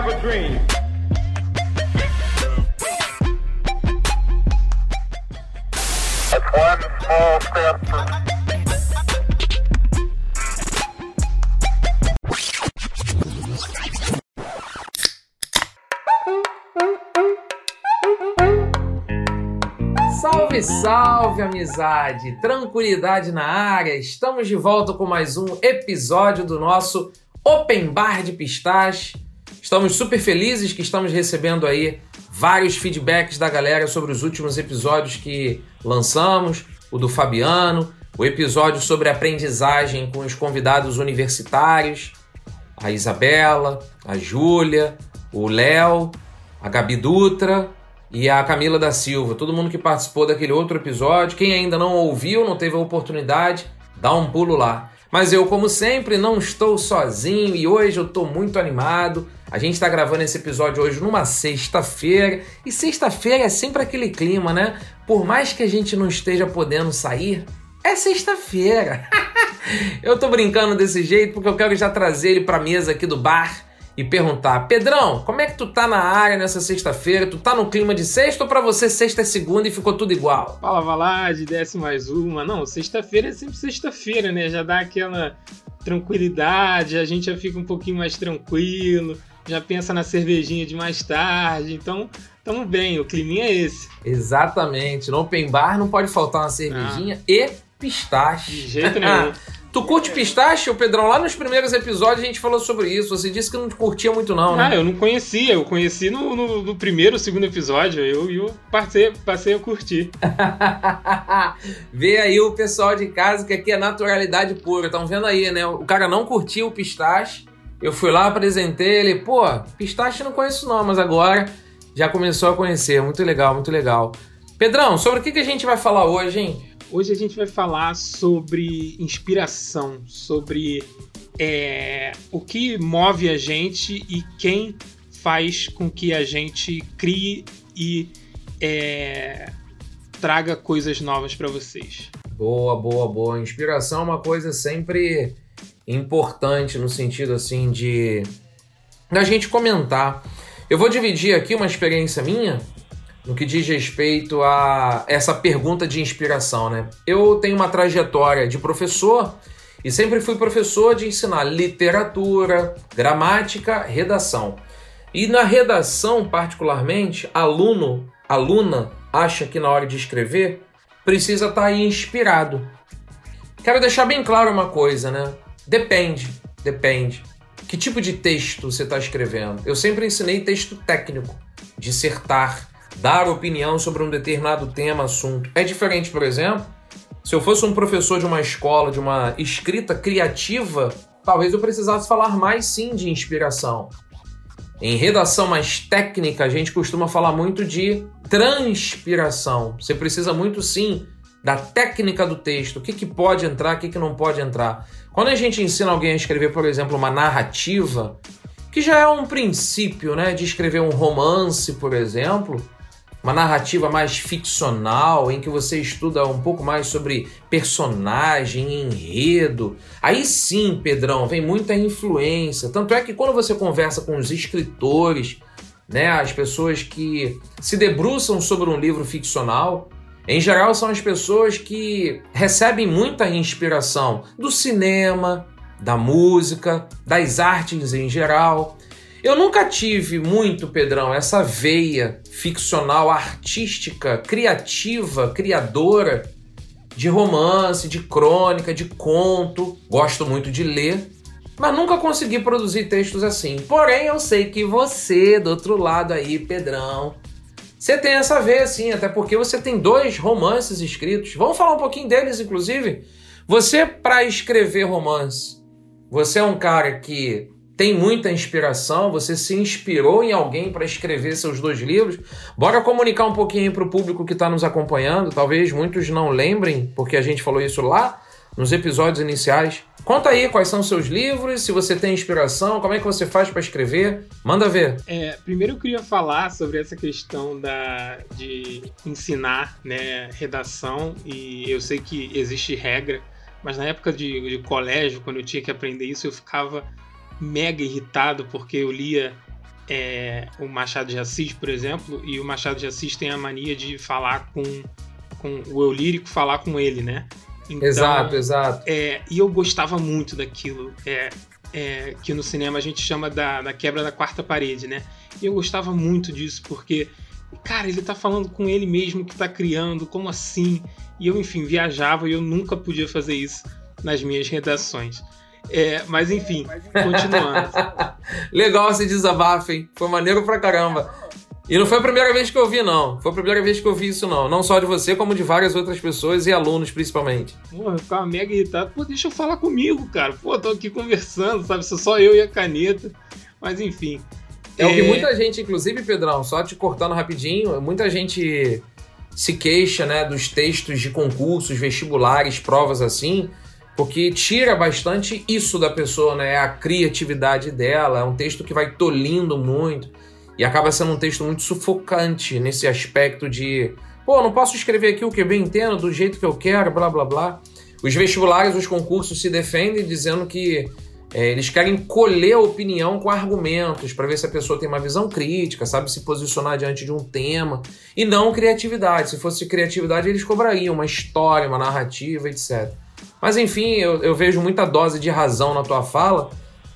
have a dream. one small step for Salve, salve, amizade! Tranquilidade na área! Estamos de volta com mais um episódio do nosso Open Bar de Pistache. Estamos super felizes que estamos recebendo aí vários feedbacks da galera sobre os últimos episódios que lançamos, o do Fabiano, o episódio sobre aprendizagem com os convidados universitários, a Isabela, a Júlia, o Léo, a Gabi Dutra e a Camila da Silva. Todo mundo que participou daquele outro episódio. Quem ainda não ouviu, não teve a oportunidade, dá um pulo lá. Mas eu, como sempre, não estou sozinho e hoje eu estou muito animado. A gente está gravando esse episódio hoje numa sexta-feira e sexta-feira é sempre aquele clima, né? Por mais que a gente não esteja podendo sair, é sexta-feira. eu tô brincando desse jeito porque eu quero já trazer ele para mesa aqui do bar e perguntar: Pedrão, como é que tu tá na área nessa sexta-feira? Tu tá no clima de sexta ou pra você sexta é segunda e ficou tudo igual? Fala, Valade, desce mais uma. Não, sexta-feira é sempre sexta-feira, né? Já dá aquela tranquilidade, a gente já fica um pouquinho mais tranquilo, já pensa na cervejinha de mais tarde. Então, tamo bem, o climinha é esse. Exatamente. No open bar não pode faltar uma cervejinha ah. e pistache. De jeito nenhum. Tu curte pistache, Pedrão? Lá nos primeiros episódios a gente falou sobre isso. Você disse que não curtia muito, não, né? Ah, eu não conhecia. Eu conheci no, no, no primeiro, segundo episódio. Eu, eu passei, passei a curtir. Vê aí o pessoal de casa que aqui é naturalidade pura. Estão vendo aí, né? O cara não curtiu o pistache. Eu fui lá, apresentei ele. Pô, pistache não conheço não, mas agora já começou a conhecer. Muito legal, muito legal. Pedrão, sobre o que, que a gente vai falar hoje, hein? Hoje a gente vai falar sobre inspiração, sobre é, o que move a gente e quem faz com que a gente crie e é, traga coisas novas para vocês. Boa, boa, boa. Inspiração é uma coisa sempre importante no sentido assim de da gente comentar. Eu vou dividir aqui uma experiência minha no que diz respeito a essa pergunta de inspiração, né? Eu tenho uma trajetória de professor e sempre fui professor de ensinar literatura, gramática, redação. E na redação, particularmente, aluno, aluna acha que na hora de escrever precisa estar tá inspirado. Quero deixar bem claro uma coisa, né? Depende, depende. Que tipo de texto você está escrevendo? Eu sempre ensinei texto técnico, dissertar, dar opinião sobre um determinado tema, assunto. É diferente, por exemplo, se eu fosse um professor de uma escola, de uma escrita criativa, talvez eu precisasse falar mais sim de inspiração. Em redação mais técnica, a gente costuma falar muito de transpiração. Você precisa muito sim da técnica do texto, o que, que pode entrar, o que, que não pode entrar. Quando a gente ensina alguém a escrever, por exemplo, uma narrativa, que já é um princípio, né, de escrever um romance, por exemplo, uma narrativa mais ficcional, em que você estuda um pouco mais sobre personagem, enredo. Aí sim, Pedrão, vem muita influência. Tanto é que quando você conversa com os escritores, né, as pessoas que se debruçam sobre um livro ficcional, em geral são as pessoas que recebem muita inspiração do cinema, da música, das artes em geral. Eu nunca tive muito, Pedrão, essa veia ficcional, artística, criativa, criadora de romance, de crônica, de conto. Gosto muito de ler, mas nunca consegui produzir textos assim. Porém, eu sei que você, do outro lado aí, Pedrão, você tem essa veia assim, até porque você tem dois romances escritos. Vamos falar um pouquinho deles, inclusive. Você, para escrever romance, você é um cara que tem muita inspiração, você se inspirou em alguém para escrever seus dois livros. Bora comunicar um pouquinho para o público que está nos acompanhando. Talvez muitos não lembrem, porque a gente falou isso lá nos episódios iniciais. Conta aí quais são seus livros, se você tem inspiração, como é que você faz para escrever. Manda ver. É, primeiro eu queria falar sobre essa questão da, de ensinar né, redação, e eu sei que existe regra, mas na época de, de colégio, quando eu tinha que aprender isso, eu ficava mega irritado porque eu lia é, o Machado de Assis, por exemplo, e o Machado de Assis tem a mania de falar com, com o eu lírico, falar com ele, né? Então, exato, exato. É, e eu gostava muito daquilo. É, é, que no cinema a gente chama da, da quebra da quarta parede, né? E eu gostava muito disso, porque, cara, ele tá falando com ele mesmo que tá criando, como assim? E eu, enfim, viajava e eu nunca podia fazer isso nas minhas redações. É, mas enfim, continuando. Legal esse desabafo, hein? Foi maneiro pra caramba. E não foi a primeira vez que eu vi, não. Foi a primeira vez que eu vi isso, não. Não só de você, como de várias outras pessoas e alunos, principalmente. Porra, eu ficava mega irritado. Pô, deixa eu falar comigo, cara. Pô, tô aqui conversando, sabe? Só eu e a caneta. Mas enfim. É, é... o que é, muita gente, inclusive, Pedrão, só te cortando rapidinho, muita gente se queixa, né, dos textos de concursos, vestibulares, provas assim, porque tira bastante isso da pessoa, né? A criatividade dela, é um texto que vai tolindo muito. E acaba sendo um texto muito sufocante nesse aspecto de, pô, não posso escrever aqui o que eu bem entendo, do jeito que eu quero, blá blá blá. Os vestibulares, os concursos se defendem dizendo que é, eles querem colher a opinião com argumentos para ver se a pessoa tem uma visão crítica, sabe se posicionar diante de um tema e não criatividade. Se fosse criatividade, eles cobrariam uma história, uma narrativa, etc. Mas enfim, eu, eu vejo muita dose de razão na tua fala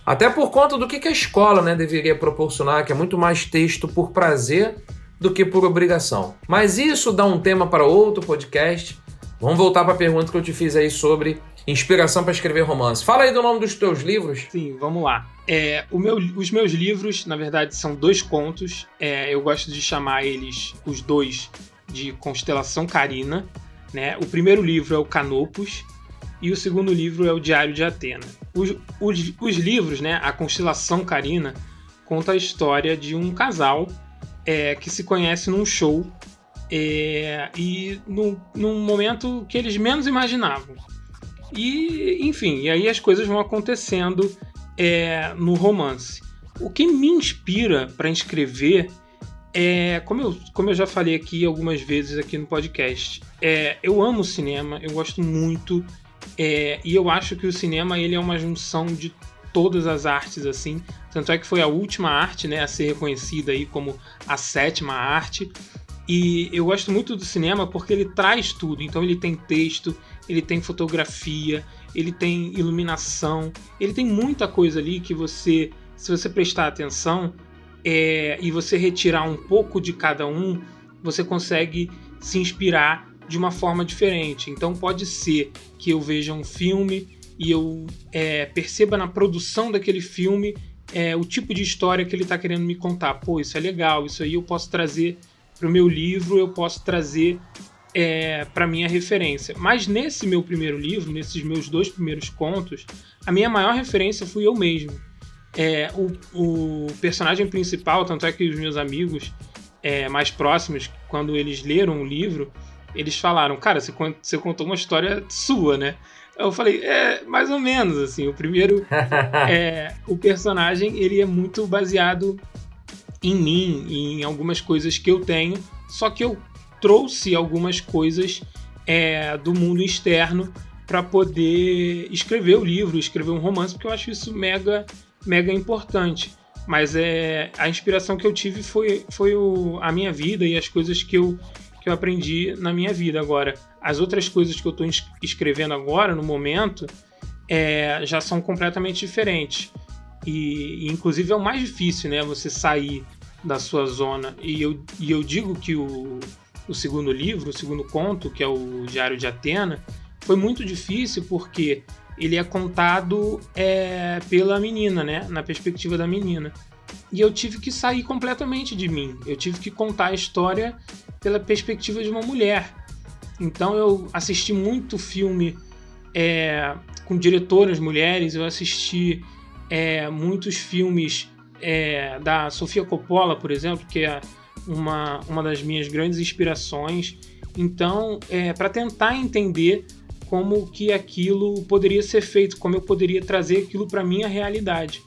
até por conta do que, que a escola né, deveria proporcionar, que é muito mais texto por prazer do que por obrigação. Mas isso dá um tema para outro podcast. Vamos voltar para a pergunta que eu te fiz aí sobre inspiração para escrever romance. Fala aí do nome dos teus livros. Sim, vamos lá. É, meu, os meus livros, na verdade, são dois contos. É, eu gosto de chamar eles, os dois, de Constelação Carina. Né? O primeiro livro é o Canopus e o segundo livro é o Diário de Atena. Os, os, os livros, né, a Constelação Carina, conta a história de um casal é, que se conhece num show é, e no, num momento que eles menos imaginavam. E, enfim, e aí as coisas vão acontecendo é, no romance. O que me inspira para escrever é, como eu, como eu já falei aqui algumas vezes aqui no podcast, é, eu amo cinema, eu gosto muito é, e eu acho que o cinema ele é uma junção de todas as artes assim. Tanto é que foi a última arte, né, a ser reconhecida aí como a sétima arte. E eu gosto muito do cinema porque ele traz tudo. Então ele tem texto, ele tem fotografia, ele tem iluminação, ele tem muita coisa ali que você, se você prestar atenção é, e você retirar um pouco de cada um, você consegue se inspirar de uma forma diferente. Então pode ser que eu veja um filme e eu é, perceba na produção daquele filme é, o tipo de história que ele está querendo me contar. Pô, isso é legal, isso aí eu posso trazer para o meu livro, eu posso trazer é, para minha referência. Mas nesse meu primeiro livro, nesses meus dois primeiros contos, a minha maior referência fui eu mesmo. É, o, o, personagem principal, tanto é que os meus amigos é, mais próximos, quando eles leram o livro, eles falaram, cara, você, você contou uma história sua, né? Eu falei, é, mais ou menos, assim. O primeiro, é, o personagem, ele é muito baseado em mim, em algumas coisas que eu tenho, só que eu trouxe algumas coisas é, do mundo externo para poder escrever o livro, escrever um romance, porque eu acho isso mega, mega importante. Mas é, a inspiração que eu tive foi, foi o, a minha vida e as coisas que eu, que eu aprendi na minha vida. Agora, as outras coisas que eu estou escrevendo agora, no momento, é, já são completamente diferentes. E, inclusive, é o mais difícil, né? Você sair da sua zona. E eu, e eu digo que o, o segundo livro, o segundo conto, que é o Diário de Atena, foi muito difícil porque ele é contado é, pela menina, né? Na perspectiva da menina. E eu tive que sair completamente de mim. Eu tive que contar a história pela perspectiva de uma mulher. Então eu assisti muito filme é, com diretoras mulheres, eu assisti é, muitos filmes é, da Sofia Coppola, por exemplo, que é uma, uma das minhas grandes inspirações. Então, é, para tentar entender como que aquilo poderia ser feito, como eu poderia trazer aquilo para minha realidade.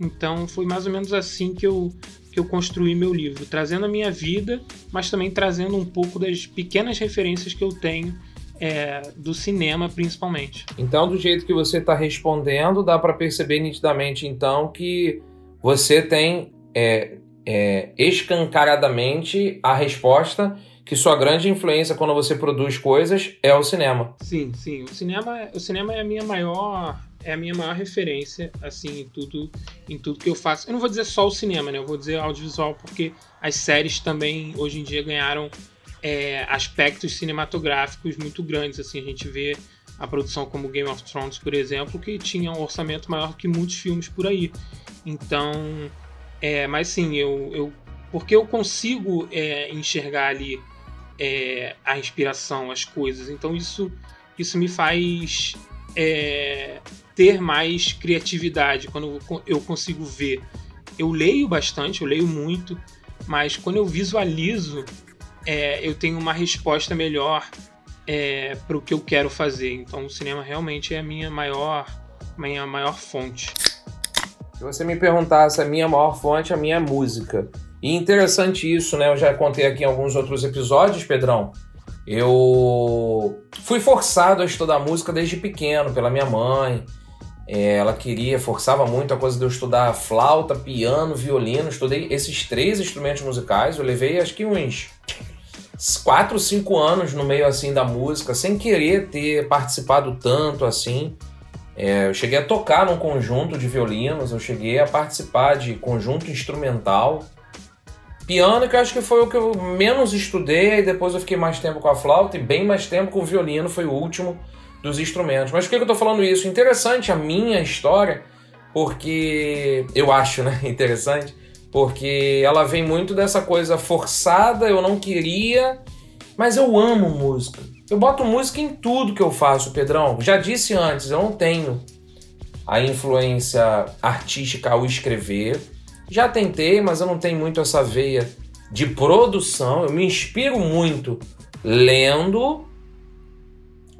Então, foi mais ou menos assim que eu que eu construí meu livro, trazendo a minha vida, mas também trazendo um pouco das pequenas referências que eu tenho é, do cinema, principalmente. Então, do jeito que você está respondendo, dá para perceber nitidamente, então, que você tem é, é, escancaradamente a resposta que sua grande influência quando você produz coisas é o cinema. Sim, sim. O cinema, o cinema é a minha maior é a minha maior referência assim em tudo em tudo que eu faço. Eu não vou dizer só o cinema, né? Eu vou dizer audiovisual porque as séries também hoje em dia ganharam é, aspectos cinematográficos muito grandes. Assim, a gente vê a produção como Game of Thrones, por exemplo, que tinha um orçamento maior que muitos filmes por aí. Então, é, mas sim, eu, eu porque eu consigo é, enxergar ali é, a inspiração, as coisas. Então isso, isso me faz é, ter mais criatividade quando eu consigo ver. Eu leio bastante, eu leio muito, mas quando eu visualizo, é, eu tenho uma resposta melhor é, para o que eu quero fazer. Então o cinema realmente é a minha maior, minha maior fonte. Se você me perguntasse a minha maior fonte, a minha é música. E interessante isso, né? Eu já contei aqui em alguns outros episódios, Pedrão. Eu fui forçado a estudar música desde pequeno pela minha mãe. É, ela queria, forçava muito a coisa de eu estudar flauta, piano, violino. Estudei esses três instrumentos musicais. Eu levei acho que uns 4, 5 anos no meio assim da música, sem querer ter participado tanto assim. É, eu cheguei a tocar num conjunto de violinos, eu cheguei a participar de conjunto instrumental. Piano, que eu acho que foi o que eu menos estudei, e depois eu fiquei mais tempo com a flauta e bem mais tempo com o violino, foi o último dos instrumentos. Mas por que eu estou falando isso? Interessante a minha história, porque eu acho, né? Interessante, porque ela vem muito dessa coisa forçada, eu não queria, mas eu amo música. Eu boto música em tudo que eu faço, Pedrão. Já disse antes, eu não tenho a influência artística ao escrever já tentei, mas eu não tenho muito essa veia de produção. Eu me inspiro muito lendo.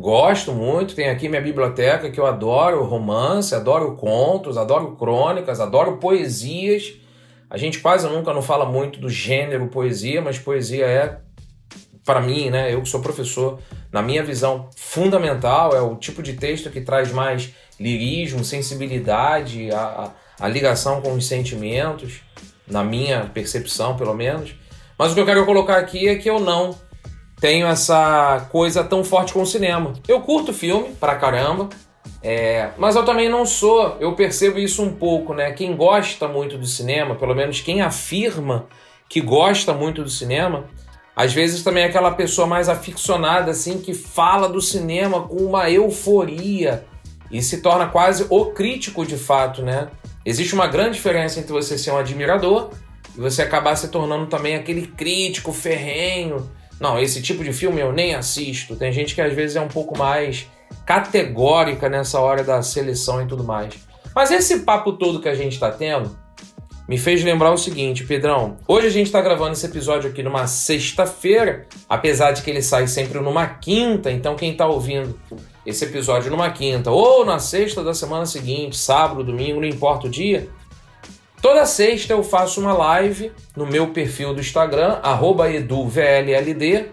Gosto muito, tenho aqui minha biblioteca que eu adoro romance, adoro contos, adoro crônicas, adoro poesias. A gente quase nunca não fala muito do gênero poesia, mas poesia é, para mim, né? Eu que sou professor, na minha visão, fundamental. É o tipo de texto que traz mais lirismo, sensibilidade, a, a ligação com os sentimentos, na minha percepção, pelo menos. Mas o que eu quero colocar aqui é que eu não tenho essa coisa tão forte com o cinema. Eu curto filme pra caramba, é, mas eu também não sou, eu percebo isso um pouco, né? Quem gosta muito do cinema, pelo menos quem afirma que gosta muito do cinema, às vezes também é aquela pessoa mais aficionada, assim, que fala do cinema com uma euforia e se torna quase o crítico de fato, né? Existe uma grande diferença entre você ser um admirador e você acabar se tornando também aquele crítico ferrenho. Não, esse tipo de filme eu nem assisto. Tem gente que às vezes é um pouco mais categórica nessa hora da seleção e tudo mais. Mas esse papo todo que a gente está tendo me fez lembrar o seguinte, Pedrão. Hoje a gente está gravando esse episódio aqui numa sexta-feira, apesar de que ele sai sempre numa quinta, então quem está ouvindo esse episódio numa quinta ou na sexta da semana seguinte, sábado, domingo, não importa o dia. Toda sexta eu faço uma live no meu perfil do Instagram, eduvlld,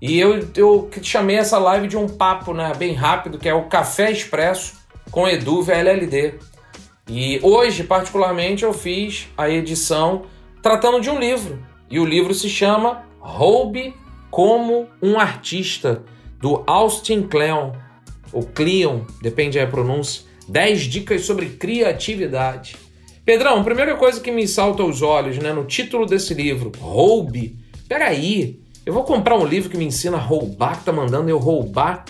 e eu, eu chamei essa live de um papo né, bem rápido, que é o Café Expresso com Edu VLLD. E hoje, particularmente, eu fiz a edição tratando de um livro. E o livro se chama Roube como um Artista, do Austin Kleon ou Cleon, depende da pronúncia, 10 dicas sobre criatividade. Pedrão, primeira coisa que me salta aos olhos, né, no título desse livro, roube. Peraí, eu vou comprar um livro que me ensina a roubar, que tá mandando eu roubar.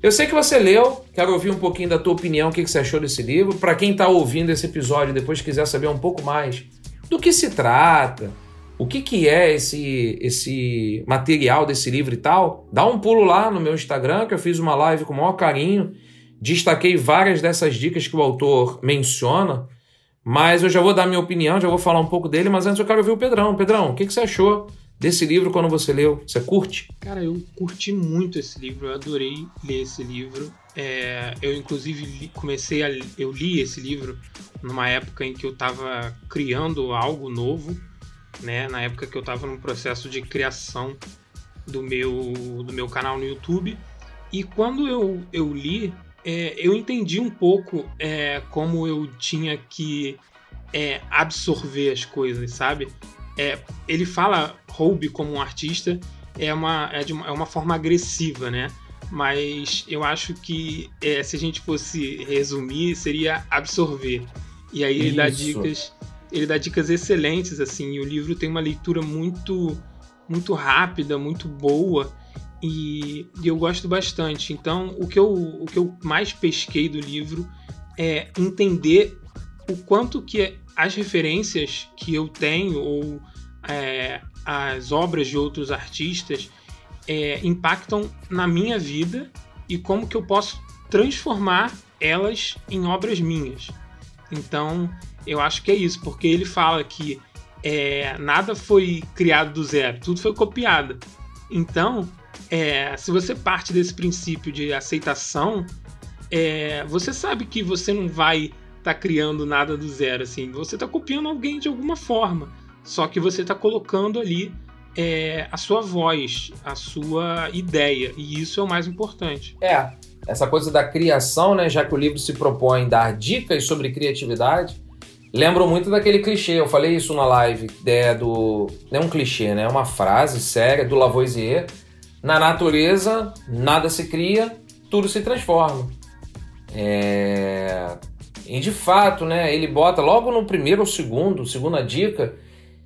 Eu sei que você leu, quero ouvir um pouquinho da tua opinião, o que, que você achou desse livro. Para quem está ouvindo esse episódio e depois quiser saber um pouco mais do que se trata, o que, que é esse, esse material desse livro e tal, dá um pulo lá no meu Instagram, que eu fiz uma live com o maior carinho, destaquei várias dessas dicas que o autor menciona, mas eu já vou dar minha opinião, já vou falar um pouco dele, mas antes eu quero ouvir o Pedrão. Pedrão, o que, que você achou desse livro quando você leu? Você curte? Cara, eu curti muito esse livro, eu adorei ler esse livro. É, eu inclusive li, comecei a eu li esse livro numa época em que eu estava criando algo novo né? Na época que eu estava no processo de criação do meu, do meu canal no YouTube. E quando eu, eu li, é, eu entendi um pouco é, como eu tinha que é, absorver as coisas, sabe? É, ele fala roube como um artista é uma, é, uma, é uma forma agressiva, né? Mas eu acho que é, se a gente fosse resumir, seria absorver. E aí ele Isso. dá dicas, ele dá dicas excelentes, assim, e o livro tem uma leitura muito, muito rápida, muito boa. E, e, eu gosto bastante. Então, o que, eu, o que eu mais pesquei do livro é entender o quanto que as referências que eu tenho ou é, as obras de outros artistas é, impactam na minha vida e como que eu posso transformar elas em obras minhas. Então, eu acho que é isso, porque ele fala que é, nada foi criado do zero, tudo foi copiado. Então, é, se você parte desse princípio de aceitação, é, você sabe que você não vai estar tá criando nada do zero, assim. Você está copiando alguém de alguma forma, só que você está colocando ali é, a sua voz, a sua ideia, e isso é o mais importante. É, essa coisa da criação, né? Já que o livro se propõe dar dicas sobre criatividade, lembro muito daquele clichê. Eu falei isso na live, é do não é um clichê, né? É uma frase séria do Lavoisier. Na natureza, nada se cria, tudo se transforma. É... E de fato, né? Ele bota logo no primeiro ou segundo, segunda dica.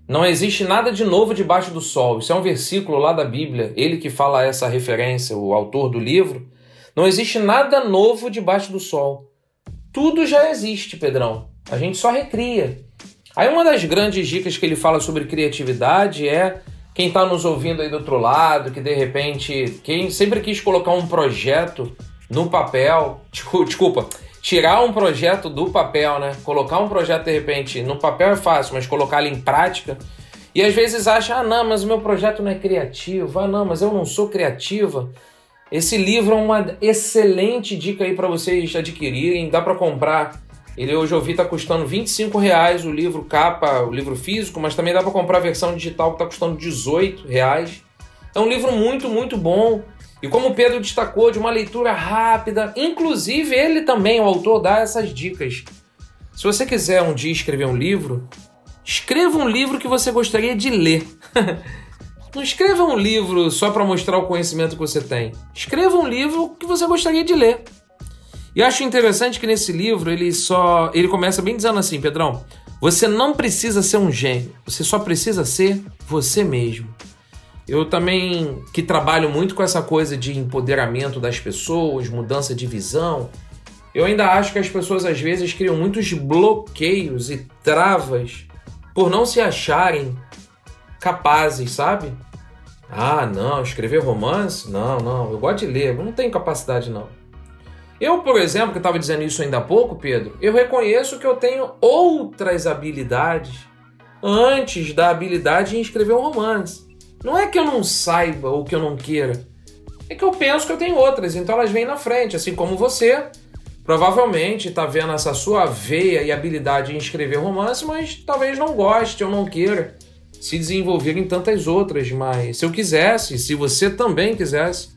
Não existe nada de novo debaixo do sol. Isso é um versículo lá da Bíblia. Ele que fala essa referência, o autor do livro. Não existe nada novo debaixo do sol. Tudo já existe, Pedrão. A gente só recria. Aí uma das grandes dicas que ele fala sobre criatividade é quem está nos ouvindo aí do outro lado, que de repente, quem sempre quis colocar um projeto no papel, desculpa, tirar um projeto do papel, né? Colocar um projeto de repente no papel é fácil, mas colocar ele em prática. E às vezes acha, ah, não, mas o meu projeto não é criativo, ah, não, mas eu não sou criativa. Esse livro é uma excelente dica aí para vocês adquirirem. Dá para comprar. Ele hoje eu vi tá custando 25 reais o livro capa, o livro físico, mas também dá para comprar a versão digital que está custando 18 reais. É um livro muito, muito bom. E como o Pedro destacou, de uma leitura rápida, inclusive ele também, o autor, dá essas dicas. Se você quiser um dia escrever um livro, escreva um livro que você gostaria de ler. Não escreva um livro só para mostrar o conhecimento que você tem. Escreva um livro que você gostaria de ler. E acho interessante que nesse livro ele só ele começa bem dizendo assim, Pedrão, você não precisa ser um gênio, você só precisa ser você mesmo. Eu também que trabalho muito com essa coisa de empoderamento das pessoas, mudança de visão. Eu ainda acho que as pessoas às vezes criam muitos bloqueios e travas por não se acharem capazes, sabe? Ah, não, escrever romance? Não, não, eu gosto de ler, eu não tenho capacidade não. Eu, por exemplo, que estava dizendo isso ainda há pouco, Pedro, eu reconheço que eu tenho outras habilidades antes da habilidade em escrever um romance. Não é que eu não saiba ou que eu não queira, é que eu penso que eu tenho outras, então elas vêm na frente, assim como você provavelmente está vendo essa sua veia e habilidade em escrever romance, mas talvez não goste ou não queira se desenvolver em tantas outras, mas se eu quisesse, se você também quisesse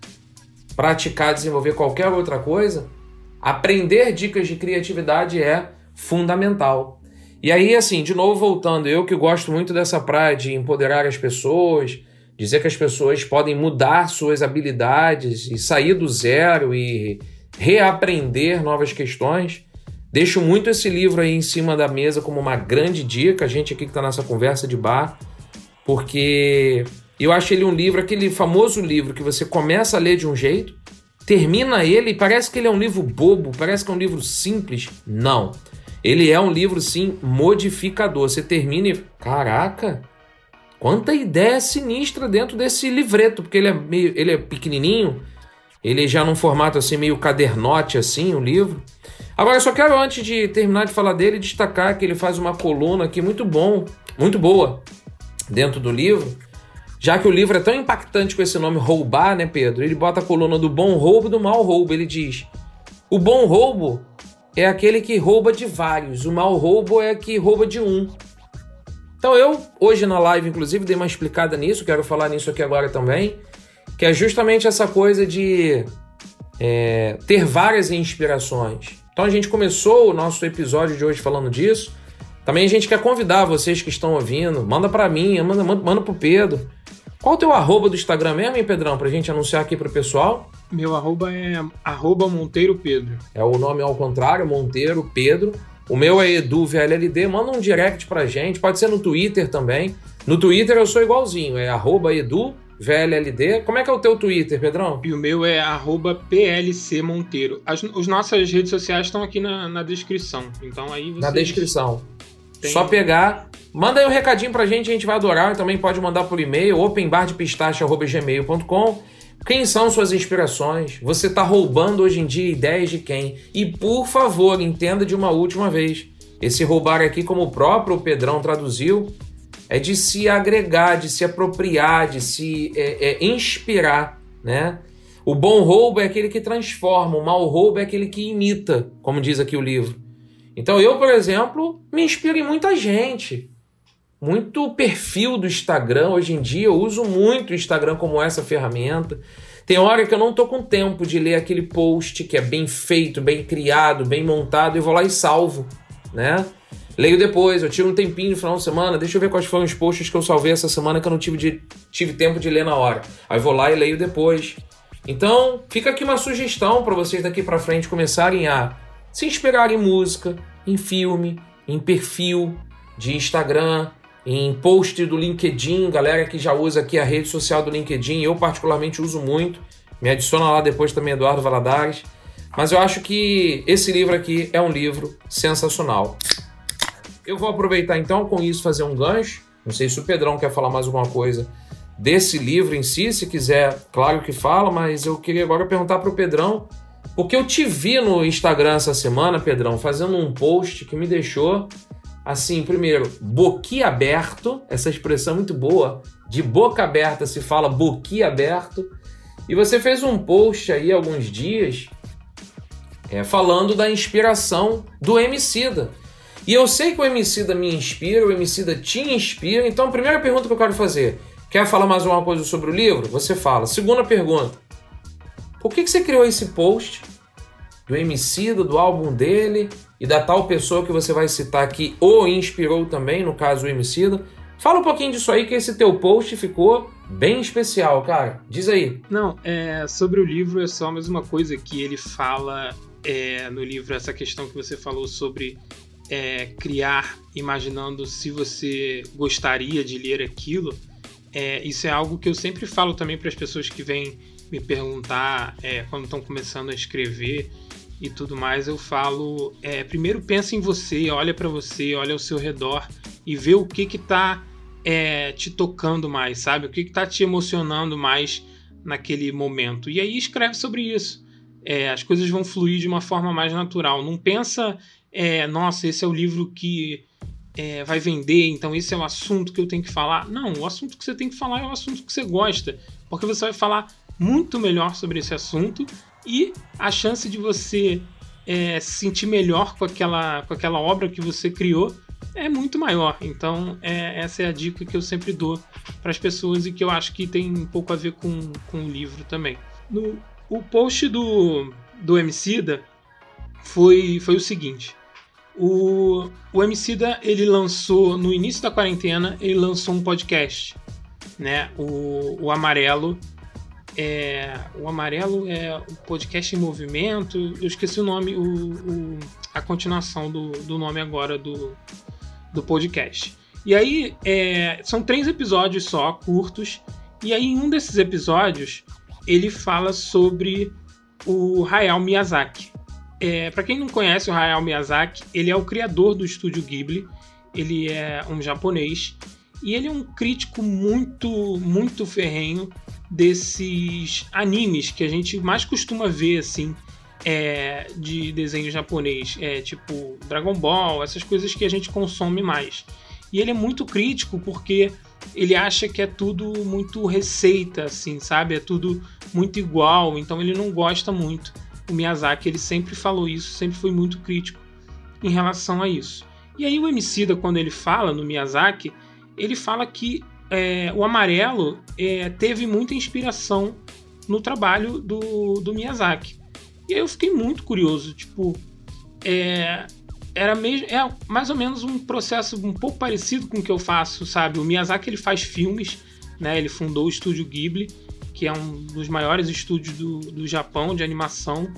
praticar, desenvolver qualquer outra coisa, aprender dicas de criatividade é fundamental. E aí, assim, de novo voltando, eu que gosto muito dessa praia de empoderar as pessoas, dizer que as pessoas podem mudar suas habilidades e sair do zero e reaprender novas questões. Deixo muito esse livro aí em cima da mesa como uma grande dica, a gente aqui que está nessa conversa de bar porque eu acho ele um livro, aquele famoso livro que você começa a ler de um jeito, termina ele e parece que ele é um livro bobo, parece que é um livro simples. Não. Ele é um livro, sim, modificador. Você termina e. Caraca! Quanta ideia sinistra dentro desse livreto, porque ele é, meio, ele é pequenininho, ele já num formato assim, meio cadernote, assim, o livro. Agora, eu só quero, antes de terminar de falar dele, destacar que ele faz uma coluna aqui muito bom, muito boa, dentro do livro, já que o livro é tão impactante com esse nome roubar, né, Pedro? Ele bota a coluna do bom roubo e do mau roubo. Ele diz: o bom roubo é aquele que rouba de vários, o mau roubo é que rouba de um. Então eu, hoje na live, inclusive, dei uma explicada nisso, quero falar nisso aqui agora também, que é justamente essa coisa de é, ter várias inspirações. Então a gente começou o nosso episódio de hoje falando disso, Também a gente quer convidar vocês que estão ouvindo, manda para mim, manda, manda, manda pro Pedro. Qual o teu arroba do Instagram mesmo, hein, Pedrão, pra gente anunciar aqui pro pessoal? Meu arroba é arroba Monteiro Pedro. É o nome ao contrário, Monteiro Pedro. O meu é EduVLLD, manda um direct pra gente, pode ser no Twitter também. No Twitter eu sou igualzinho, é arroba EduVLLD. Como é que é o teu Twitter, Pedrão? E o meu é arroba PLC Monteiro. As, as nossas redes sociais estão aqui na, na descrição. Então aí vocês... Na descrição. Tem... Só pegar. Manda aí um recadinho pra gente, a gente vai adorar. Também pode mandar por e-mail, openbardepistache.gmail.com. Quem são suas inspirações? Você está roubando hoje em dia ideias de quem? E por favor, entenda de uma última vez. Esse roubar aqui, como o próprio Pedrão traduziu, é de se agregar, de se apropriar, de se é, é, inspirar, né? O bom roubo é aquele que transforma, o mau roubo é aquele que imita, como diz aqui o livro. Então eu, por exemplo, me inspiro em muita gente. Muito perfil do Instagram. Hoje em dia eu uso muito o Instagram como essa ferramenta. Tem hora que eu não tô com tempo de ler aquele post que é bem feito, bem criado, bem montado e vou lá e salvo, né? Leio depois, eu tiro um tempinho no final de semana, deixa eu ver quais foram os posts que eu salvei essa semana que eu não tive, de, tive tempo de ler na hora. Aí vou lá e leio depois. Então, fica aqui uma sugestão para vocês daqui para frente começarem a se inspirar em música, em filme, em perfil de Instagram, em post do LinkedIn, galera que já usa aqui a rede social do LinkedIn, eu particularmente uso muito. Me adiciona lá depois também Eduardo Valadares. Mas eu acho que esse livro aqui é um livro sensacional. Eu vou aproveitar então com isso fazer um gancho. Não sei se o Pedrão quer falar mais alguma coisa desse livro em si, se quiser, claro que fala, mas eu queria agora perguntar para o Pedrão porque eu te vi no Instagram essa semana, Pedrão, fazendo um post que me deixou assim, primeiro, boquiaberto, essa expressão muito boa, de boca aberta se fala boquiaberto. E você fez um post aí alguns dias é, falando da inspiração do Emicida. E eu sei que o Emicida me inspira, o Emicida te inspira. Então, a primeira pergunta que eu quero fazer, quer falar mais alguma coisa sobre o livro? Você fala. Segunda pergunta, por que, que você criou esse post do MC, do álbum dele e da tal pessoa que você vai citar aqui o inspirou também, no caso o MC? Fala um pouquinho disso aí, que esse teu post ficou bem especial, cara. Diz aí. Não, é, sobre o livro é só mais uma coisa que ele fala é, no livro, essa questão que você falou sobre é, criar imaginando se você gostaria de ler aquilo. É, isso é algo que eu sempre falo também para as pessoas que vêm me perguntar é, quando estão começando a escrever e tudo mais, eu falo: é, primeiro pensa em você, olha para você, olha ao seu redor e vê o que que tá é, te tocando mais, sabe? O que que tá te emocionando mais naquele momento. E aí escreve sobre isso. É, as coisas vão fluir de uma forma mais natural. Não pensa, é, nossa, esse é o livro que é, vai vender, então esse é o assunto que eu tenho que falar. Não, o assunto que você tem que falar é o assunto que você gosta, porque você vai falar muito melhor sobre esse assunto e a chance de você é, se sentir melhor com aquela, com aquela obra que você criou é muito maior. Então, é, essa é a dica que eu sempre dou para as pessoas e que eu acho que tem um pouco a ver com, com o livro também. No, o post do, do Emicida foi, foi o seguinte. O, o Emicida, ele lançou, no início da quarentena, ele lançou um podcast, né? O, o Amarelo, é, o amarelo é o podcast em movimento. Eu esqueci o nome, o, o, a continuação do, do nome agora do, do podcast. E aí é, são três episódios só, curtos. E aí em um desses episódios ele fala sobre o Hayao Miyazaki. É, Para quem não conhece o Hayao Miyazaki, ele é o criador do estúdio Ghibli. Ele é um japonês e ele é um crítico muito, muito ferrenho desses animes que a gente mais costuma ver, assim, é, de desenho japonês, é, tipo Dragon Ball, essas coisas que a gente consome mais. E ele é muito crítico porque ele acha que é tudo muito receita, assim, sabe? É tudo muito igual, então ele não gosta muito. O Miyazaki, ele sempre falou isso, sempre foi muito crítico em relação a isso. E aí o Emicida, quando ele fala no Miyazaki, ele fala que é, o amarelo é, teve muita inspiração no trabalho do, do Miyazaki. E aí eu fiquei muito curioso, tipo, é, era mesmo é mais ou menos um processo um pouco parecido com o que eu faço, sabe? O Miyazaki ele faz filmes, né? Ele fundou o estúdio Ghibli, que é um dos maiores estúdios do, do Japão de animação.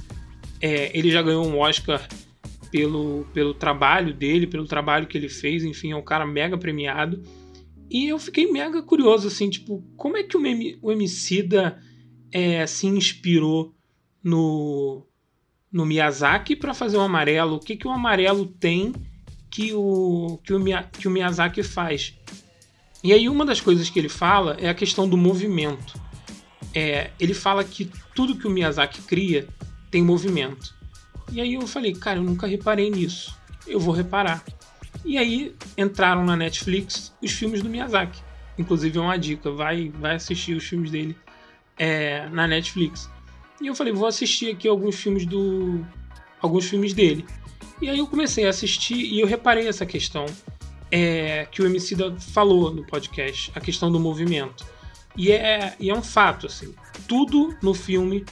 É, ele já ganhou um Oscar pelo, pelo trabalho dele, pelo trabalho que ele fez, enfim, é um cara mega premiado. E eu fiquei mega curioso, assim, tipo, como é que o, o Emicida é, se inspirou no, no Miyazaki para fazer o amarelo? O que, que o amarelo tem que o, que, o, que o Miyazaki faz? E aí uma das coisas que ele fala é a questão do movimento. É, ele fala que tudo que o Miyazaki cria tem movimento. E aí eu falei, cara, eu nunca reparei nisso. Eu vou reparar. E aí entraram na Netflix os filmes do Miyazaki. Inclusive é uma dica, vai, vai assistir os filmes dele é, na Netflix. E eu falei, vou assistir aqui alguns filmes do. alguns filmes dele. E aí eu comecei a assistir e eu reparei essa questão é, que o Emicida falou no podcast, a questão do movimento. E é, e é um fato, assim, tudo no filme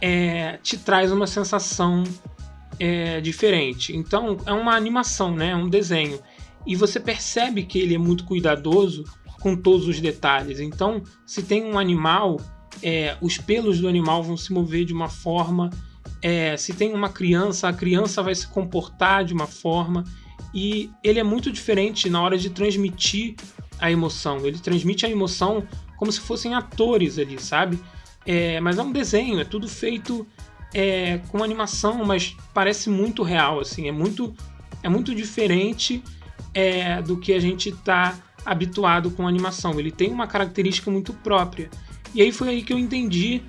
é, te traz uma sensação é, diferente. Então, é uma animação, né? É um desenho. E você percebe que ele é muito cuidadoso com todos os detalhes. Então, se tem um animal é, os pelos do animal vão se mover de uma forma. É, se tem uma criança, a criança vai se comportar de uma forma. E ele é muito diferente na hora de transmitir a emoção. Ele transmite a emoção como se fossem atores ali, sabe? É, mas é um desenho, é tudo feito é, com animação, mas parece muito real, assim, é muito, é muito diferente é, do que a gente está habituado com animação. Ele tem uma característica muito própria. E aí foi aí que eu entendi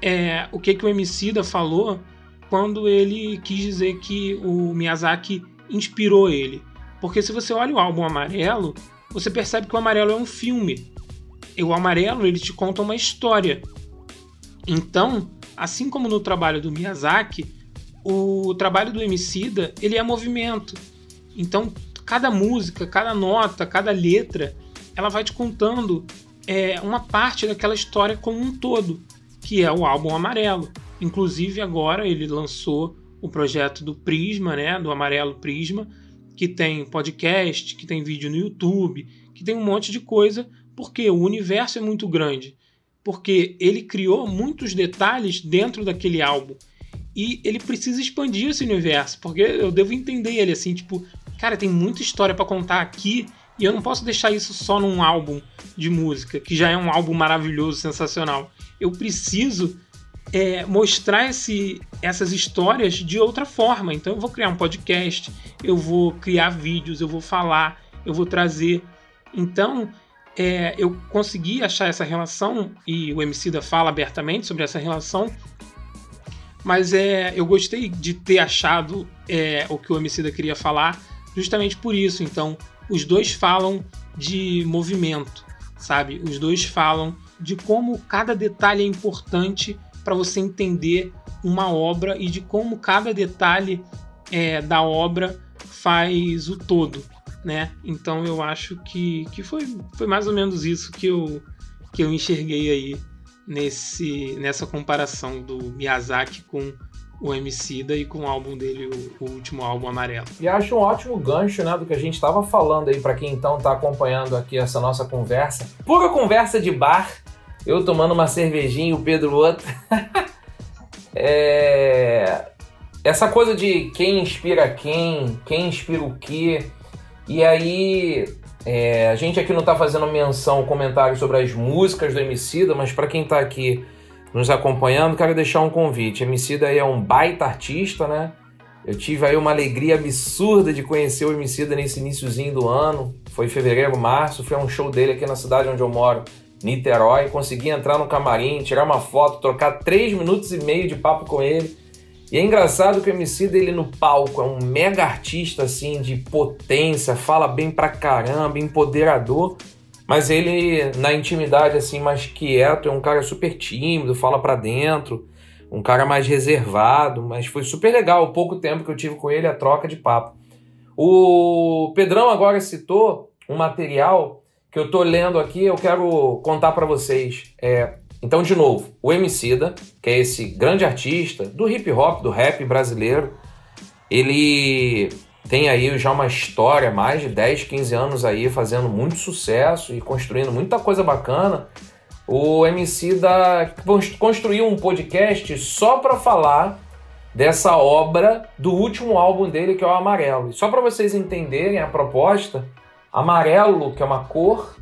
é, o que, que o Emicida falou quando ele quis dizer que o Miyazaki inspirou ele. Porque se você olha o álbum Amarelo, você percebe que o Amarelo é um filme. E o Amarelo ele te conta uma história. Então, assim como no trabalho do Miyazaki, o trabalho do Emicida ele é movimento. Então, cada música, cada nota, cada letra, ela vai te contando é uma parte daquela história como um todo, que é o álbum Amarelo. Inclusive agora ele lançou o projeto do Prisma, né, do Amarelo Prisma, que tem podcast, que tem vídeo no YouTube, que tem um monte de coisa, porque o universo é muito grande, porque ele criou muitos detalhes dentro daquele álbum e ele precisa expandir esse universo, porque eu devo entender ele assim, tipo, cara, tem muita história para contar aqui e eu não posso deixar isso só num álbum de música, que já é um álbum maravilhoso, sensacional. Eu preciso é, mostrar esse, essas histórias de outra forma. Então eu vou criar um podcast, eu vou criar vídeos, eu vou falar, eu vou trazer. Então é, eu consegui achar essa relação, e o MC da fala abertamente sobre essa relação, mas é, eu gostei de ter achado é, o que o MC da queria falar, justamente por isso. Então os dois falam de movimento, sabe? Os dois falam de como cada detalhe é importante para você entender uma obra e de como cada detalhe é, da obra faz o todo, né? Então eu acho que, que foi, foi mais ou menos isso que eu, que eu enxerguei aí nesse, nessa comparação do Miyazaki com o Emicida e com o álbum dele, o, o, último álbum Amarelo. E acho um ótimo gancho, né, do que a gente estava falando aí, para quem então está acompanhando aqui essa nossa conversa. Pura conversa de bar, eu tomando uma cervejinha e o Pedro outro. é... Essa coisa de quem inspira quem, quem inspira o quê. E aí, é... a gente aqui não está fazendo menção, comentário sobre as músicas do Emicida, mas para quem está aqui nos acompanhando, quero deixar um convite. Emicida é um baita artista, né? Eu tive aí uma alegria absurda de conhecer o Emicida nesse iníciozinho do ano. Foi fevereiro, março, foi um show dele aqui na cidade onde eu moro, Niterói. Consegui entrar no camarim, tirar uma foto, trocar três minutos e meio de papo com ele. E é engraçado que o Emicida, ele no palco, é um mega artista, assim, de potência, fala bem pra caramba, empoderador. Mas ele, na intimidade, assim, mais quieto, é um cara super tímido, fala para dentro, um cara mais reservado, mas foi super legal o pouco tempo que eu tive com ele, a troca de papo. O Pedrão agora citou um material que eu tô lendo aqui, eu quero contar para vocês. É, então, de novo, o Emicida, que é esse grande artista do hip hop, do rap brasileiro, ele tem aí já uma história, mais de 10, 15 anos aí, fazendo muito sucesso e construindo muita coisa bacana. O MC da construiu um podcast só para falar dessa obra do último álbum dele, que é o Amarelo. E só para vocês entenderem a proposta, amarelo, que é uma cor,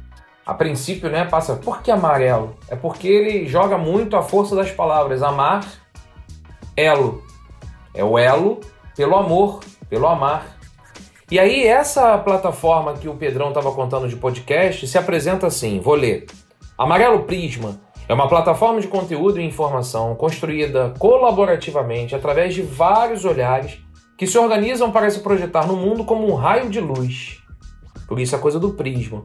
a princípio, né, passa. Por que amarelo? É porque ele joga muito a força das palavras amar, elo. É o elo pelo amor, pelo amar. E aí, essa plataforma que o Pedrão estava contando de podcast se apresenta assim: vou ler. Amarelo Prisma é uma plataforma de conteúdo e informação construída colaborativamente através de vários olhares que se organizam para se projetar no mundo como um raio de luz. Por isso a coisa do prisma.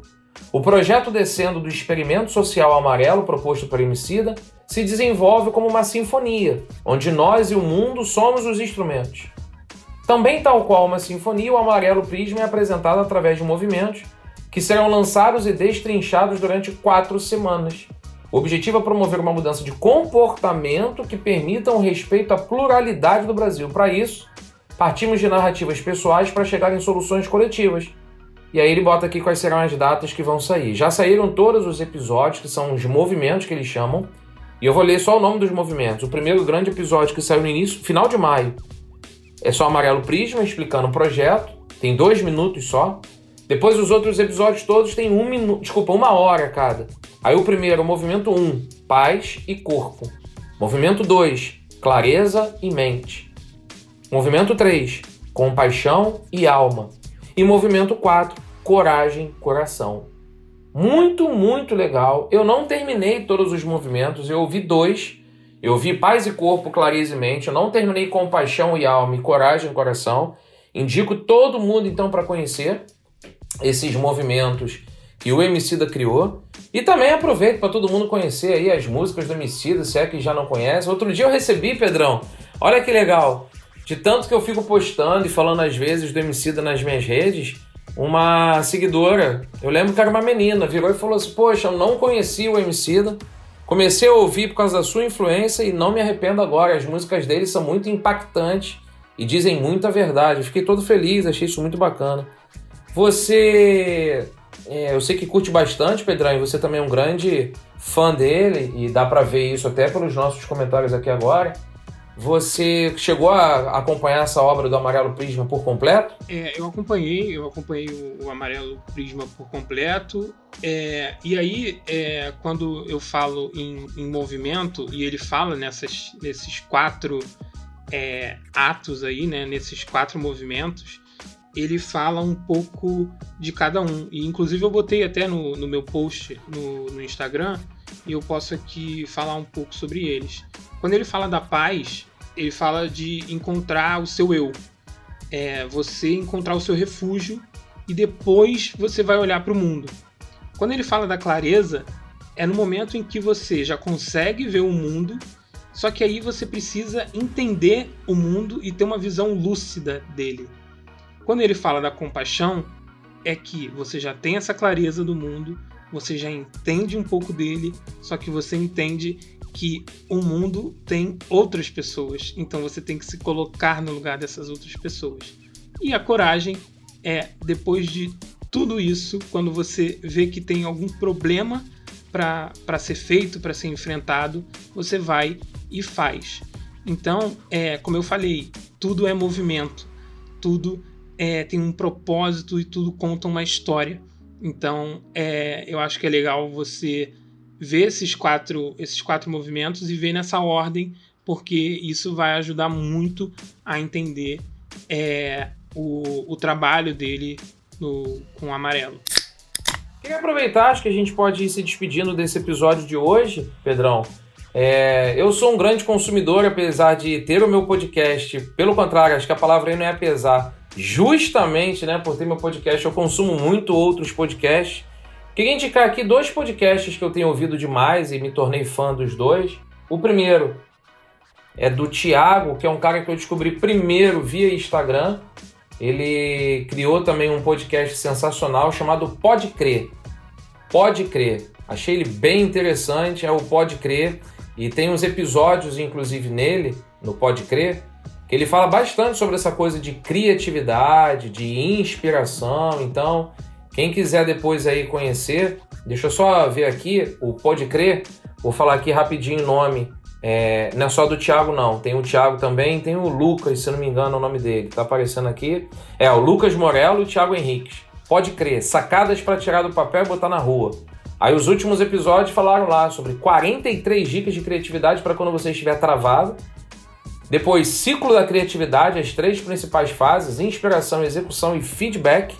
O projeto descendo do experimento social amarelo proposto por Emicida se desenvolve como uma sinfonia, onde nós e o mundo somos os instrumentos. Também, tal qual uma sinfonia, o amarelo prisma é apresentado através de movimentos que serão lançados e destrinchados durante quatro semanas. O objetivo é promover uma mudança de comportamento que permita um respeito à pluralidade do Brasil. Para isso, partimos de narrativas pessoais para chegar em soluções coletivas. E aí ele bota aqui quais serão as datas que vão sair. Já saíram todos os episódios, que são os movimentos que eles chamam. E eu vou ler só o nome dos movimentos. O primeiro grande episódio que saiu no início, final de maio, é só Amarelo Prisma explicando o projeto. Tem dois minutos só. Depois os outros episódios todos têm um minuto, desculpa, uma hora cada. Aí o primeiro, movimento 1, um, paz e corpo. Movimento 2, clareza e mente. Movimento 3, compaixão e alma. E movimento 4, coragem, coração. Muito, muito legal. Eu não terminei todos os movimentos, eu ouvi dois. Eu vi paz e corpo, clareza e mente. Eu não terminei compaixão e alma e coragem e coração. Indico todo mundo então para conhecer esses movimentos que o Emicida criou. E também aproveito para todo mundo conhecer aí as músicas do Emicida, se é que já não conhece. Outro dia eu recebi, Pedrão, olha que legal, de tanto que eu fico postando e falando às vezes do Emicida nas minhas redes, uma seguidora, eu lembro que era uma menina, virou e falou assim, poxa, eu não conhecia o Emicida, comecei a ouvir por causa da sua influência e não me arrependo agora, as músicas dele são muito impactantes e dizem muita verdade. Eu fiquei todo feliz, achei isso muito bacana. Você. É, eu sei que curte bastante, Pedrão, e você também é um grande fã dele, e dá para ver isso até pelos nossos comentários aqui agora. Você chegou a acompanhar essa obra do Amarelo Prisma por completo? É, eu acompanhei, eu acompanhei o, o Amarelo Prisma por completo. É, e aí, é, quando eu falo em, em, movimento, e ele fala nessas, nesses quatro é, atos aí, né, nesses quatro movimentos, ele fala um pouco de cada um. E inclusive eu botei até no, no meu post no, no, Instagram e eu posso aqui falar um pouco sobre eles. Quando ele fala da paz, ele fala de encontrar o seu eu. É você encontrar o seu refúgio e depois você vai olhar para o mundo. Quando ele fala da clareza, é no momento em que você já consegue ver o mundo, só que aí você precisa entender o mundo e ter uma visão lúcida dele. Quando ele fala da compaixão, é que você já tem essa clareza do mundo, você já entende um pouco dele, só que você entende que o mundo tem outras pessoas, então você tem que se colocar no lugar dessas outras pessoas. E a coragem é, depois de tudo isso, quando você vê que tem algum problema para ser feito, para ser enfrentado, você vai e faz. Então, é, como eu falei, tudo é movimento, tudo é, tem um propósito e tudo conta uma história. Então, é, eu acho que é legal você ver esses quatro, esses quatro movimentos e ver nessa ordem, porque isso vai ajudar muito a entender é, o, o trabalho dele no, com o amarelo. Queria aproveitar, acho que a gente pode ir se despedindo desse episódio de hoje, Pedrão. É, eu sou um grande consumidor, apesar de ter o meu podcast. Pelo contrário, acho que a palavra aí não é apesar justamente né, por ter meu podcast, eu consumo muito outros podcasts. Queria indicar aqui dois podcasts que eu tenho ouvido demais e me tornei fã dos dois. O primeiro é do Thiago, que é um cara que eu descobri primeiro via Instagram. Ele criou também um podcast sensacional chamado Pode Crer. Pode Crer. Achei ele bem interessante, é o Pode Crer. E tem uns episódios, inclusive, nele, no Pode Crer, que ele fala bastante sobre essa coisa de criatividade, de inspiração. Então, quem quiser depois aí conhecer, deixa eu só ver aqui o Pode Crer, vou falar aqui rapidinho o nome. É, não é só do Thiago, não. Tem o Thiago também, tem o Lucas, se não me engano, é o nome dele. Tá aparecendo aqui. É o Lucas Morello e o Thiago Henriques. Pode crer, sacadas para tirar do papel e botar na rua. Aí os últimos episódios falaram lá sobre 43 dicas de criatividade para quando você estiver travado. Depois, ciclo da criatividade, as três principais fases: inspiração, execução e feedback.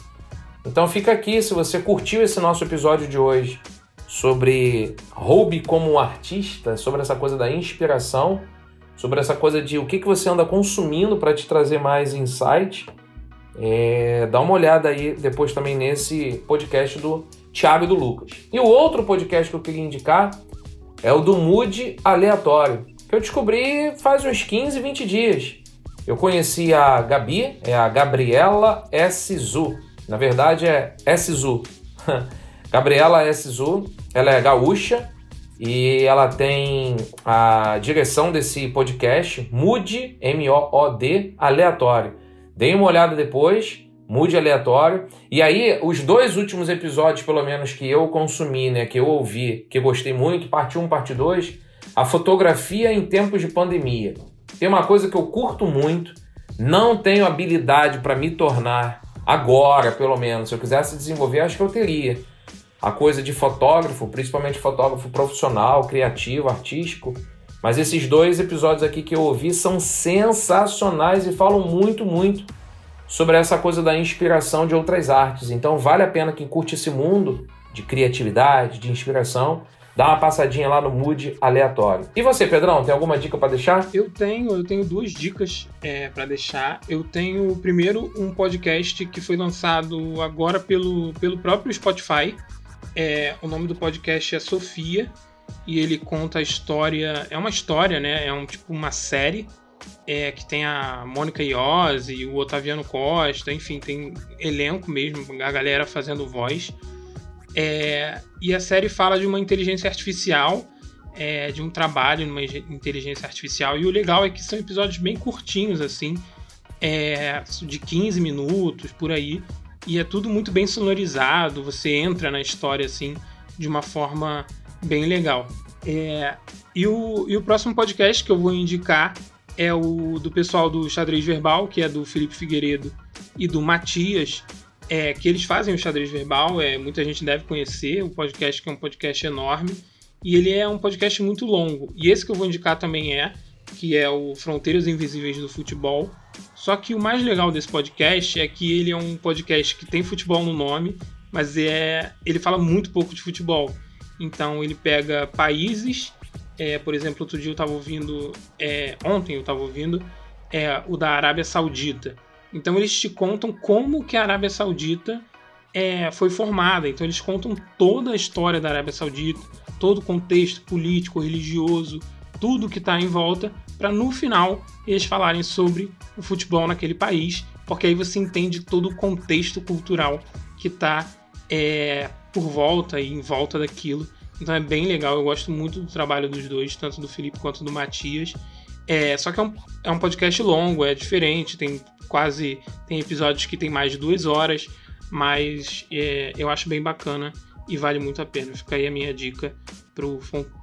Então fica aqui, se você curtiu esse nosso episódio de hoje sobre hobby como artista, sobre essa coisa da inspiração, sobre essa coisa de o que, que você anda consumindo para te trazer mais insight, é, dá uma olhada aí depois também nesse podcast do Thiago e do Lucas. E o outro podcast que eu queria indicar é o do Mood Aleatório, que eu descobri faz uns 15, 20 dias. Eu conheci a Gabi, é a Gabriela S. Zu. Na verdade é S. Zu. Gabriela S. Zu, ela é gaúcha e ela tem a direção desse podcast, Mood, M-O-O-D, Aleatório. Dei uma olhada depois, mude aleatório. E aí, os dois últimos episódios, pelo menos, que eu consumi, né, que eu ouvi, que eu gostei muito, parte 1, parte 2, a fotografia em tempos de pandemia. Tem uma coisa que eu curto muito, não tenho habilidade para me tornar agora, pelo menos. Se eu quisesse desenvolver, acho que eu teria. A coisa de fotógrafo, principalmente fotógrafo profissional, criativo, artístico. Mas esses dois episódios aqui que eu ouvi são sensacionais e falam muito, muito sobre essa coisa da inspiração de outras artes. Então vale a pena quem curte esse mundo de criatividade, de inspiração, dar uma passadinha lá no Mood aleatório. E você, Pedrão, tem alguma dica para deixar? Eu tenho, eu tenho duas dicas é, para deixar. Eu tenho primeiro um podcast que foi lançado agora pelo, pelo próprio Spotify. É, o nome do podcast é Sofia e ele conta a história, é uma história, né? É um tipo uma série é, que tem a Mônica Iose, o Otaviano Costa, enfim, tem elenco mesmo, a galera fazendo voz. É, e a série fala de uma inteligência artificial, é, de um trabalho numa inteligência artificial. E o legal é que são episódios bem curtinhos, assim, é, de 15 minutos por aí. E é tudo muito bem sonorizado, você entra na história assim de uma forma bem legal. É, e, o, e o próximo podcast que eu vou indicar é o do pessoal do Xadrez Verbal, que é do Felipe Figueiredo e do Matias, é, que eles fazem o Xadrez Verbal, é, muita gente deve conhecer, o podcast que é um podcast enorme, e ele é um podcast muito longo. E esse que eu vou indicar também é, que é o Fronteiras Invisíveis do Futebol. Só que o mais legal desse podcast é que ele é um podcast que tem futebol no nome, mas é ele fala muito pouco de futebol. Então ele pega países é, por exemplo, outro dia eu estava ouvindo, é, ontem eu estava ouvindo, é, o da Arábia Saudita. Então eles te contam como que a Arábia Saudita é, foi formada. Então eles contam toda a história da Arábia Saudita, todo o contexto político, religioso, tudo que está em volta, para no final eles falarem sobre o futebol naquele país, porque aí você entende todo o contexto cultural que está é, por volta e em volta daquilo. Então é bem legal, eu gosto muito do trabalho dos dois, tanto do Felipe quanto do Matias. É, só que é um, é um podcast longo, é diferente, tem quase. Tem episódios que tem mais de duas horas, mas é, eu acho bem bacana e vale muito a pena. Fica aí a minha dica pro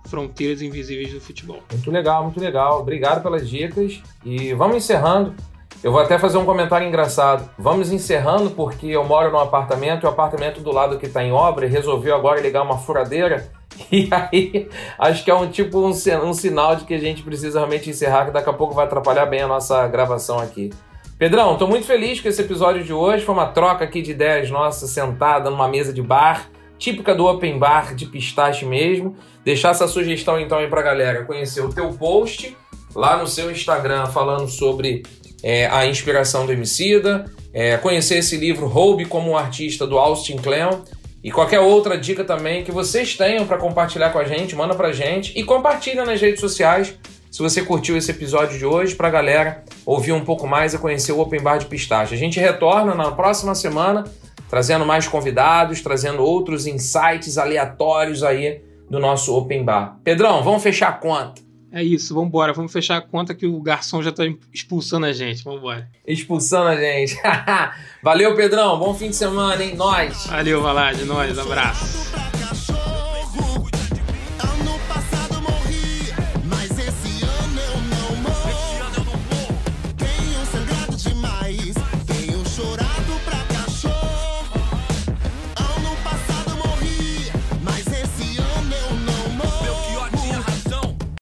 Fronteiras Invisíveis do Futebol. Muito legal, muito legal. Obrigado pelas dicas. E vamos encerrando. Eu vou até fazer um comentário engraçado. Vamos encerrando porque eu moro num apartamento e o apartamento do lado que está em obra resolveu agora ligar uma furadeira E aí, acho que é um tipo um, um sinal de que a gente precisa realmente encerrar, que daqui a pouco vai atrapalhar bem a nossa gravação aqui. Pedrão, estou muito feliz com esse episódio de hoje. Foi uma troca aqui de ideias nossa, sentada numa mesa de bar, típica do open bar de pistache mesmo. Deixar essa sugestão então aí pra galera conhecer o teu post lá no seu Instagram falando sobre é, a inspiração do Emicida, é, conhecer esse livro Roube como um Artista do Austin Kleon e qualquer outra dica também que vocês tenham para compartilhar com a gente, manda pra gente e compartilha nas redes sociais se você curtiu esse episódio de hoje pra galera ouvir um pouco mais e conhecer o Open Bar de Pistache. A gente retorna na próxima semana trazendo mais convidados, trazendo outros insights aleatórios aí do nosso Open Bar. Pedrão, vamos fechar a conta. É isso, vambora. Vamos fechar a conta que o garçom já tá expulsando a gente. Vambora. Expulsando a gente. Valeu, Pedrão. Bom fim de semana, hein? Nós. Valeu, Valade. Nós. Abraço.